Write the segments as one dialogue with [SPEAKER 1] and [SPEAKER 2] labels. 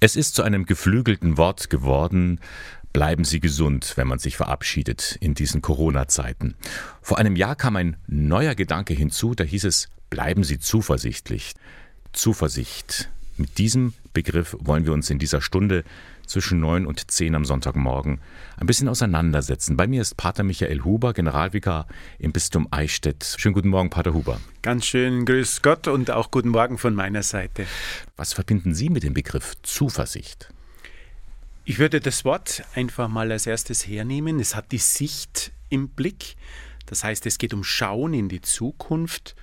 [SPEAKER 1] Es ist zu einem geflügelten Wort geworden. Bleiben Sie gesund, wenn man sich verabschiedet in diesen Corona-Zeiten. Vor einem Jahr kam ein neuer Gedanke hinzu, da hieß es, bleiben Sie zuversichtlich. Zuversicht. Mit diesem Begriff wollen wir uns in dieser Stunde zwischen neun und zehn am Sonntagmorgen ein bisschen auseinandersetzen. Bei mir ist Pater Michael Huber, Generalvikar im Bistum Eichstätt. Schönen guten Morgen, Pater Huber.
[SPEAKER 2] Ganz schön grüß Gott und auch guten Morgen von meiner Seite.
[SPEAKER 1] Was verbinden Sie mit dem Begriff Zuversicht?
[SPEAKER 2] Ich würde das Wort einfach mal als erstes hernehmen. Es hat die Sicht im Blick. Das heißt, es geht um Schauen in die Zukunft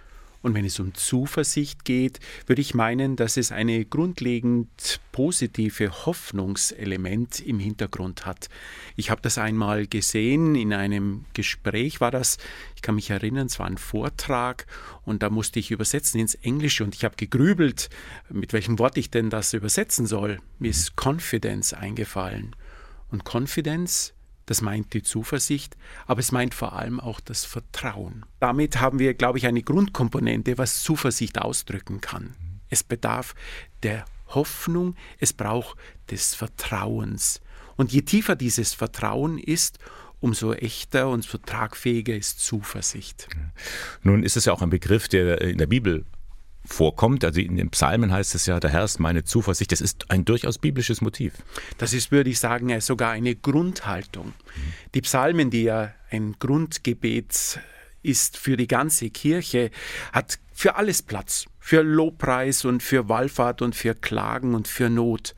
[SPEAKER 2] und wenn es um Zuversicht geht, würde ich meinen, dass es eine grundlegend positive Hoffnungselement im Hintergrund hat. Ich habe das einmal gesehen, in einem Gespräch war das, ich kann mich erinnern, es war ein Vortrag und da musste ich übersetzen ins Englische und ich habe gegrübelt, mit welchem Wort ich denn das übersetzen soll. Mir ist Confidence eingefallen. Und Confidence das meint die Zuversicht, aber es meint vor allem auch das Vertrauen. Damit haben wir, glaube ich, eine Grundkomponente, was Zuversicht ausdrücken kann. Es bedarf der Hoffnung, es braucht des Vertrauens. Und je tiefer dieses Vertrauen ist, umso echter und so tragfähiger ist Zuversicht.
[SPEAKER 1] Nun ist es ja auch ein Begriff, der in der Bibel vorkommt. Also in den Psalmen heißt es ja, der Herr ist meine Zuversicht. Das ist ein durchaus biblisches Motiv.
[SPEAKER 2] Das ist, würde ich sagen, sogar eine Grundhaltung. Mhm. Die Psalmen, die ja ein Grundgebet ist für die ganze Kirche, hat für alles Platz. Für Lobpreis und für Wallfahrt und für Klagen und für Not.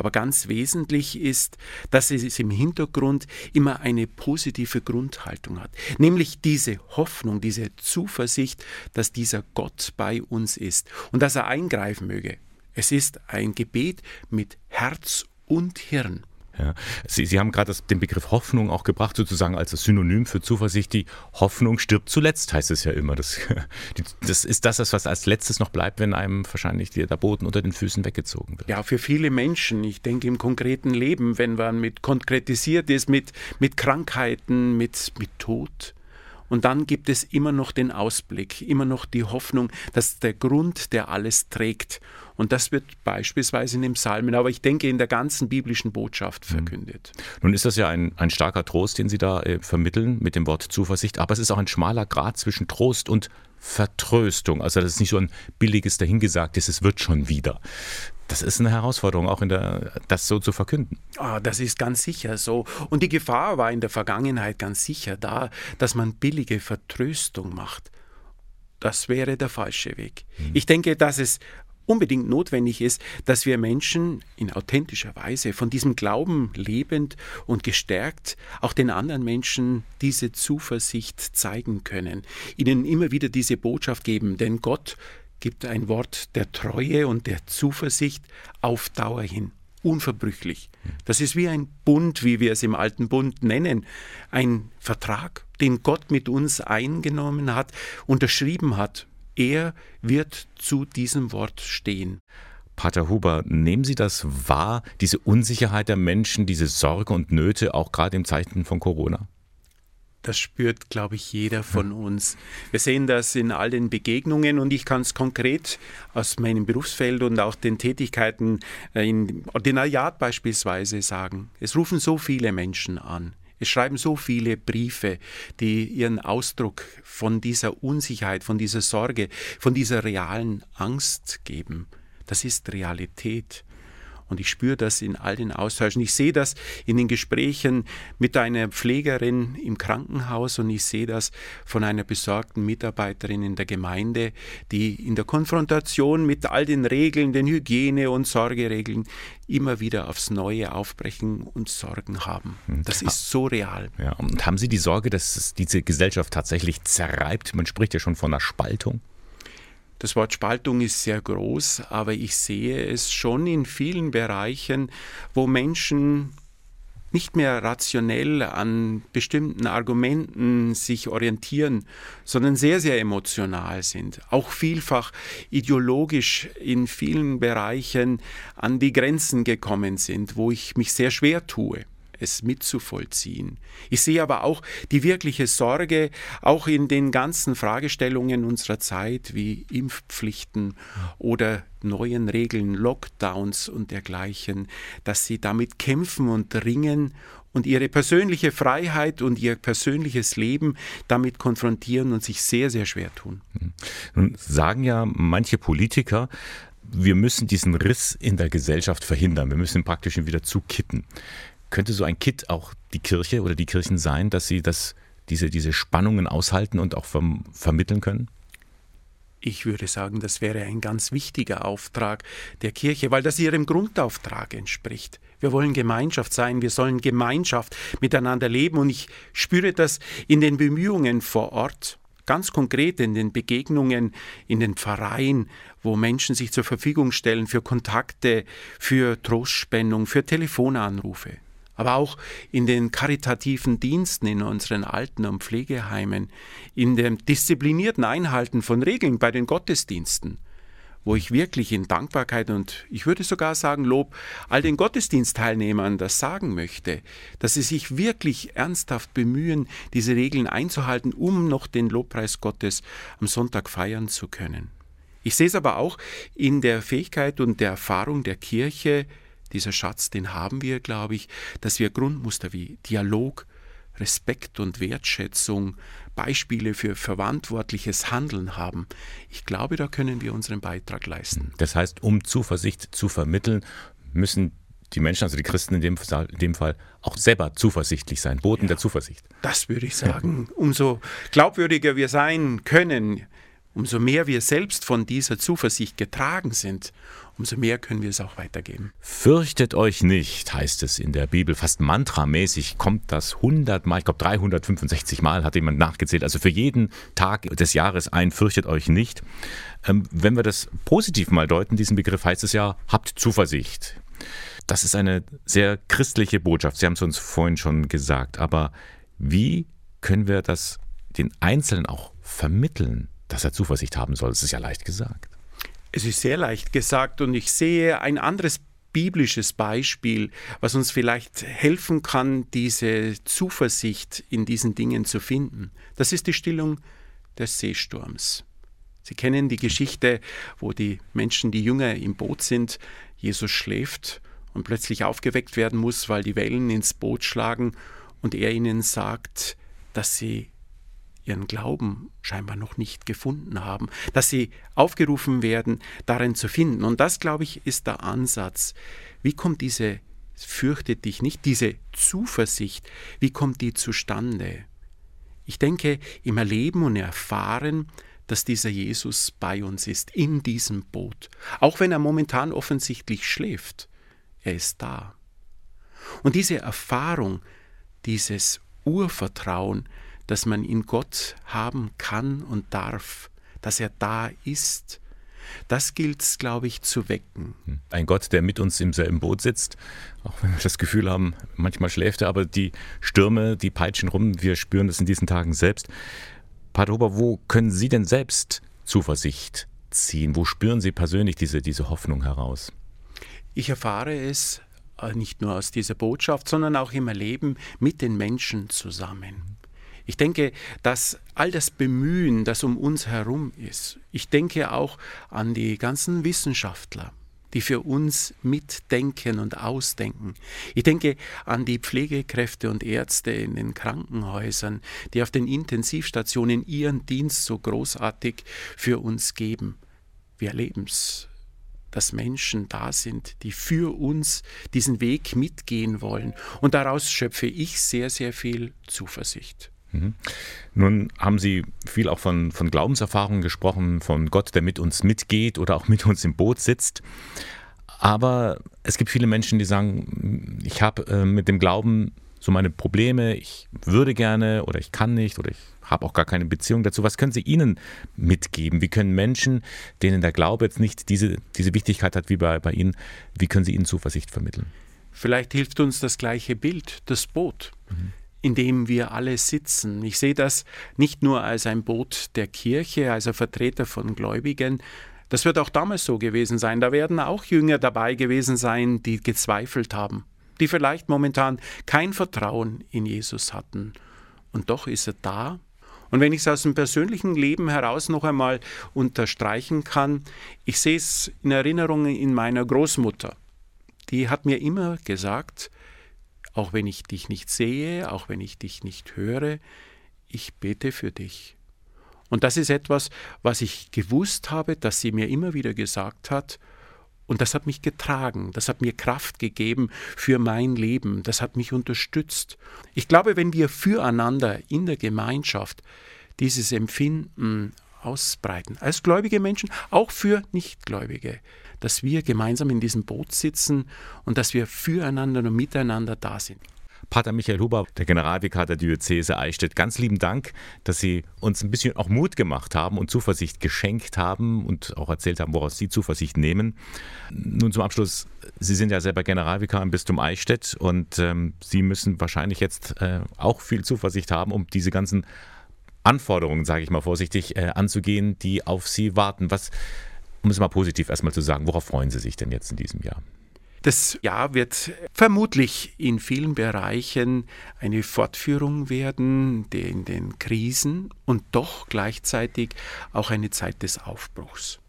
[SPEAKER 2] Aber ganz wesentlich ist, dass es im Hintergrund immer eine positive Grundhaltung hat, nämlich diese Hoffnung, diese Zuversicht, dass dieser Gott bei uns ist und dass er eingreifen möge. Es ist ein Gebet mit Herz und Hirn.
[SPEAKER 1] Ja. Sie, Sie haben gerade den Begriff Hoffnung auch gebracht, sozusagen als Synonym für Zuversicht. Die Hoffnung stirbt zuletzt, heißt es ja immer. Das, das ist das, was als letztes noch bleibt, wenn einem wahrscheinlich der Boden unter den Füßen weggezogen wird.
[SPEAKER 2] Ja, für viele Menschen, ich denke im konkreten Leben, wenn man mit konkretisiert ist, mit, mit Krankheiten, mit, mit Tod, und dann gibt es immer noch den Ausblick, immer noch die Hoffnung, dass der Grund, der alles trägt. Und das wird beispielsweise in den Psalmen, aber ich denke in der ganzen biblischen Botschaft mhm. verkündet.
[SPEAKER 1] Nun ist das ja ein, ein starker Trost, den Sie da äh, vermitteln mit dem Wort Zuversicht, aber es ist auch ein schmaler Grad zwischen Trost und Vertröstung. Also das ist nicht so ein billiges dahingesagtes, es wird schon wieder. Das ist eine Herausforderung, auch in der, das so zu verkünden.
[SPEAKER 2] Ah, das ist ganz sicher so. Und die Gefahr war in der Vergangenheit ganz sicher da, dass man billige Vertröstung macht. Das wäre der falsche Weg. Mhm. Ich denke, dass es unbedingt notwendig ist, dass wir Menschen in authentischer Weise von diesem Glauben lebend und gestärkt auch den anderen Menschen diese Zuversicht zeigen können, ihnen immer wieder diese Botschaft geben, denn Gott gibt ein Wort der Treue und der Zuversicht auf Dauer hin. Unverbrüchlich. Das ist wie ein Bund, wie wir es im alten Bund nennen. Ein Vertrag, den Gott mit uns eingenommen hat, unterschrieben hat. Er wird zu diesem Wort stehen.
[SPEAKER 1] Pater Huber, nehmen Sie das wahr, diese Unsicherheit der Menschen, diese Sorge und Nöte, auch gerade im Zeichen von Corona?
[SPEAKER 2] Das spürt, glaube ich, jeder von uns. Wir sehen das in all den Begegnungen und ich kann es konkret aus meinem Berufsfeld und auch den Tätigkeiten äh, im Ordinariat beispielsweise sagen. Es rufen so viele Menschen an. Es schreiben so viele Briefe, die ihren Ausdruck von dieser Unsicherheit, von dieser Sorge, von dieser realen Angst geben. Das ist Realität. Und ich spüre das in all den Austauschen. Ich sehe das in den Gesprächen mit einer Pflegerin im Krankenhaus und ich sehe das von einer besorgten Mitarbeiterin in der Gemeinde, die in der Konfrontation mit all den Regeln, den Hygiene- und Sorgeregeln immer wieder aufs Neue aufbrechen und Sorgen haben. Das ist so real.
[SPEAKER 1] Ja, und haben Sie die Sorge, dass es diese Gesellschaft tatsächlich zerreibt? Man spricht ja schon von einer Spaltung.
[SPEAKER 2] Das Wort Spaltung ist sehr groß, aber ich sehe es schon in vielen Bereichen, wo Menschen nicht mehr rationell an bestimmten Argumenten sich orientieren, sondern sehr, sehr emotional sind, auch vielfach ideologisch in vielen Bereichen an die Grenzen gekommen sind, wo ich mich sehr schwer tue. Es mitzuvollziehen. Ich sehe aber auch die wirkliche Sorge, auch in den ganzen Fragestellungen unserer Zeit wie Impfpflichten oder neuen Regeln, Lockdowns und dergleichen, dass sie damit kämpfen und ringen und ihre persönliche Freiheit und ihr persönliches Leben damit konfrontieren und sich sehr, sehr schwer tun.
[SPEAKER 1] Nun sagen ja manche Politiker, wir müssen diesen Riss in der Gesellschaft verhindern. Wir müssen ihn praktisch wieder zukippen. Könnte so ein Kit auch die Kirche oder die Kirchen sein, dass sie das, diese, diese Spannungen aushalten und auch verm vermitteln können?
[SPEAKER 2] Ich würde sagen, das wäre ein ganz wichtiger Auftrag der Kirche, weil das ihrem Grundauftrag entspricht. Wir wollen Gemeinschaft sein, wir sollen Gemeinschaft miteinander leben und ich spüre das in den Bemühungen vor Ort, ganz konkret in den Begegnungen in den Pfarreien, wo Menschen sich zur Verfügung stellen für Kontakte, für Trostspendung, für Telefonanrufe aber auch in den karitativen Diensten in unseren Alten- und Pflegeheimen, in dem disziplinierten Einhalten von Regeln bei den Gottesdiensten, wo ich wirklich in Dankbarkeit und ich würde sogar sagen Lob all den Gottesdienstteilnehmern das sagen möchte, dass sie sich wirklich ernsthaft bemühen, diese Regeln einzuhalten, um noch den Lobpreis Gottes am Sonntag feiern zu können. Ich sehe es aber auch in der Fähigkeit und der Erfahrung der Kirche, dieser Schatz, den haben wir, glaube ich, dass wir Grundmuster wie Dialog, Respekt und Wertschätzung, Beispiele für verantwortliches Handeln haben. Ich glaube, da können wir unseren Beitrag leisten.
[SPEAKER 1] Das heißt, um Zuversicht zu vermitteln, müssen die Menschen, also die Christen in dem, in dem Fall, auch selber zuversichtlich sein, Boten ja, der Zuversicht.
[SPEAKER 2] Das würde ich sagen. Umso glaubwürdiger wir sein können, umso mehr wir selbst von dieser Zuversicht getragen sind, umso mehr können wir es auch weitergeben.
[SPEAKER 1] Fürchtet euch nicht, heißt es in der Bibel. Fast mantramäßig kommt das 100 Mal, ich glaube 365 Mal hat jemand nachgezählt. Also für jeden Tag des Jahres ein, fürchtet euch nicht. Ähm, wenn wir das positiv mal deuten, diesen Begriff heißt es ja, habt Zuversicht. Das ist eine sehr christliche Botschaft. Sie haben es uns vorhin schon gesagt. Aber wie können wir das den Einzelnen auch vermitteln, dass er Zuversicht haben soll? Das ist ja leicht gesagt.
[SPEAKER 2] Es ist sehr leicht gesagt und ich sehe ein anderes biblisches Beispiel, was uns vielleicht helfen kann, diese Zuversicht in diesen Dingen zu finden. Das ist die Stillung des Seesturms. Sie kennen die Geschichte, wo die Menschen, die Jünger im Boot sind, Jesus schläft und plötzlich aufgeweckt werden muss, weil die Wellen ins Boot schlagen und er ihnen sagt, dass sie ihren Glauben scheinbar noch nicht gefunden haben, dass sie aufgerufen werden, darin zu finden. Und das, glaube ich, ist der Ansatz. Wie kommt diese fürchte dich nicht, diese Zuversicht, wie kommt die zustande? Ich denke, im Erleben und Erfahren, dass dieser Jesus bei uns ist, in diesem Boot. Auch wenn er momentan offensichtlich schläft, er ist da. Und diese Erfahrung, dieses Urvertrauen, dass man in Gott haben kann und darf, dass er da ist. Das gilt es, glaube ich, zu wecken.
[SPEAKER 1] Hm. Ein Gott, der mit uns im selben Boot sitzt, auch wenn wir das Gefühl haben, manchmal schläft er, aber die Stürme, die peitschen rum, wir spüren das in diesen Tagen selbst. Pater Huber, wo können Sie denn selbst Zuversicht ziehen? Wo spüren Sie persönlich diese, diese Hoffnung heraus?
[SPEAKER 2] Ich erfahre es äh, nicht nur aus dieser Botschaft, sondern auch im Erleben mit den Menschen zusammen. Ich denke, dass all das Bemühen, das um uns herum ist, ich denke auch an die ganzen Wissenschaftler, die für uns mitdenken und ausdenken. Ich denke an die Pflegekräfte und Ärzte in den Krankenhäusern, die auf den Intensivstationen ihren Dienst so großartig für uns geben. Wir erleben es, dass Menschen da sind, die für uns diesen Weg mitgehen wollen. Und daraus schöpfe ich sehr, sehr viel Zuversicht.
[SPEAKER 1] Mhm. Nun haben Sie viel auch von, von Glaubenserfahrungen gesprochen, von Gott, der mit uns mitgeht oder auch mit uns im Boot sitzt. Aber es gibt viele Menschen, die sagen, ich habe äh, mit dem Glauben so meine Probleme, ich würde gerne oder ich kann nicht oder ich habe auch gar keine Beziehung dazu. Was können Sie ihnen mitgeben? Wie können Menschen, denen der Glaube jetzt nicht diese, diese Wichtigkeit hat wie bei, bei Ihnen, wie können Sie ihnen Zuversicht vermitteln?
[SPEAKER 2] Vielleicht hilft uns das gleiche Bild, das Boot. Mhm in dem wir alle sitzen. Ich sehe das nicht nur als ein Boot der Kirche, als ein Vertreter von Gläubigen. Das wird auch damals so gewesen sein. Da werden auch Jünger dabei gewesen sein, die gezweifelt haben. die vielleicht momentan kein Vertrauen in Jesus hatten. Und doch ist er da. Und wenn ich es aus dem persönlichen Leben heraus noch einmal unterstreichen kann, ich sehe es in Erinnerungen in meiner Großmutter. Die hat mir immer gesagt, auch wenn ich dich nicht sehe, auch wenn ich dich nicht höre, ich bete für dich. Und das ist etwas, was ich gewusst habe, dass sie mir immer wieder gesagt hat, und das hat mich getragen, das hat mir Kraft gegeben für mein Leben, das hat mich unterstützt. Ich glaube, wenn wir füreinander in der Gemeinschaft dieses Empfinden ausbreiten, als gläubige Menschen, auch für Nichtgläubige, dass wir gemeinsam in diesem Boot sitzen und dass wir füreinander und miteinander da sind.
[SPEAKER 1] Pater Michael Huber, der Generalvikar der Diözese Eichstätt, ganz lieben Dank, dass Sie uns ein bisschen auch Mut gemacht haben und Zuversicht geschenkt haben und auch erzählt haben, woraus Sie Zuversicht nehmen. Nun zum Abschluss, Sie sind ja selber Generalvikar im Bistum Eichstätt und ähm, Sie müssen wahrscheinlich jetzt äh, auch viel Zuversicht haben, um diese ganzen Anforderungen, sage ich mal vorsichtig, äh, anzugehen, die auf Sie warten. Was, um es mal positiv erstmal zu sagen, worauf freuen Sie sich denn jetzt in diesem Jahr?
[SPEAKER 2] Das Jahr wird vermutlich in vielen Bereichen eine Fortführung werden in den Krisen und doch gleichzeitig auch eine Zeit des Aufbruchs.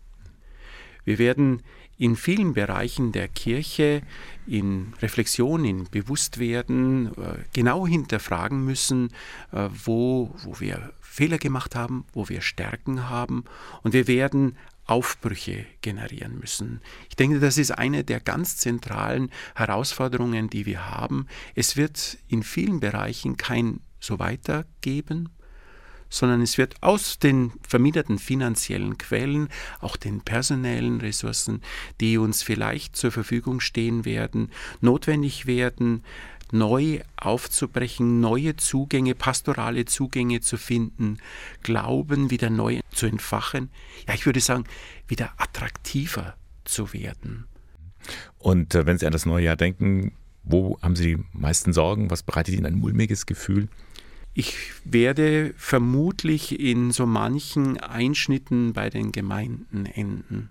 [SPEAKER 2] Wir werden in vielen Bereichen der Kirche in Reflexion, in Bewusstwerden äh, genau hinterfragen müssen, äh, wo, wo wir Fehler gemacht haben, wo wir Stärken haben. Und wir werden Aufbrüche generieren müssen. Ich denke, das ist eine der ganz zentralen Herausforderungen, die wir haben. Es wird in vielen Bereichen kein so weiter geben, sondern es wird aus den verminderten finanziellen Quellen, auch den personellen Ressourcen, die uns vielleicht zur Verfügung stehen werden, notwendig werden, neu aufzubrechen, neue Zugänge, pastorale Zugänge zu finden, Glauben wieder neu zu entfachen. Ja, ich würde sagen, wieder attraktiver zu werden.
[SPEAKER 1] Und äh, wenn Sie an das neue Jahr denken, wo haben Sie die meisten Sorgen? Was bereitet Ihnen ein mulmiges Gefühl?
[SPEAKER 2] Ich werde vermutlich in so manchen Einschnitten bei den Gemeinden enden.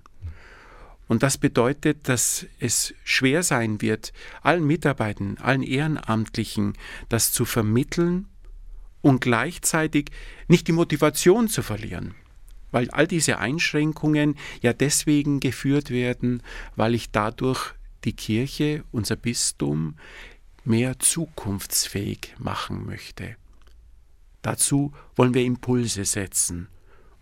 [SPEAKER 2] Und das bedeutet, dass es schwer sein wird, allen Mitarbeitern, allen Ehrenamtlichen das zu vermitteln und gleichzeitig nicht die Motivation zu verlieren. Weil all diese Einschränkungen ja deswegen geführt werden, weil ich dadurch die Kirche, unser Bistum, mehr zukunftsfähig machen möchte. Dazu wollen wir Impulse setzen.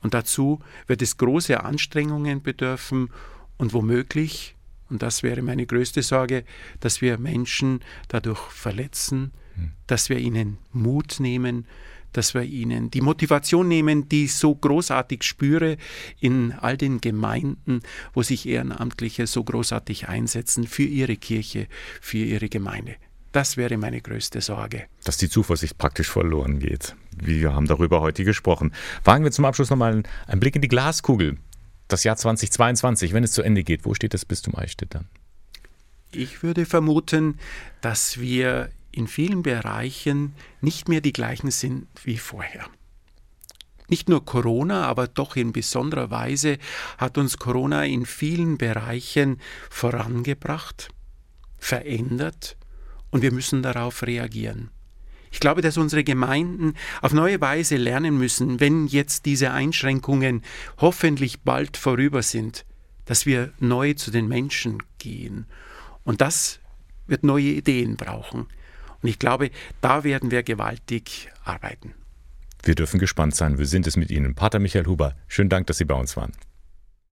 [SPEAKER 2] Und dazu wird es große Anstrengungen bedürfen und womöglich, und das wäre meine größte Sorge, dass wir Menschen dadurch verletzen, hm. dass wir ihnen Mut nehmen, dass wir ihnen die Motivation nehmen, die ich so großartig spüre in all den Gemeinden, wo sich Ehrenamtliche so großartig einsetzen für ihre Kirche, für ihre Gemeinde. Das wäre meine größte Sorge.
[SPEAKER 1] Dass die Zuversicht praktisch verloren geht. Wir haben darüber heute gesprochen. Wagen wir zum Abschluss nochmal einen Blick in die Glaskugel das Jahr 2022, wenn es zu Ende geht, wo steht das Bistum Eichstätt dann?
[SPEAKER 2] Ich würde vermuten, dass wir in vielen Bereichen nicht mehr die gleichen sind wie vorher. Nicht nur Corona, aber doch in besonderer Weise hat uns Corona in vielen Bereichen vorangebracht, verändert und wir müssen darauf reagieren. Ich glaube, dass unsere Gemeinden auf neue Weise lernen müssen, wenn jetzt diese Einschränkungen hoffentlich bald vorüber sind, dass wir neu zu den Menschen gehen. Und das wird neue Ideen brauchen. Und ich glaube, da werden wir gewaltig arbeiten.
[SPEAKER 1] Wir dürfen gespannt sein. Wir sind es mit Ihnen. Pater Michael Huber, schönen Dank, dass Sie bei uns waren.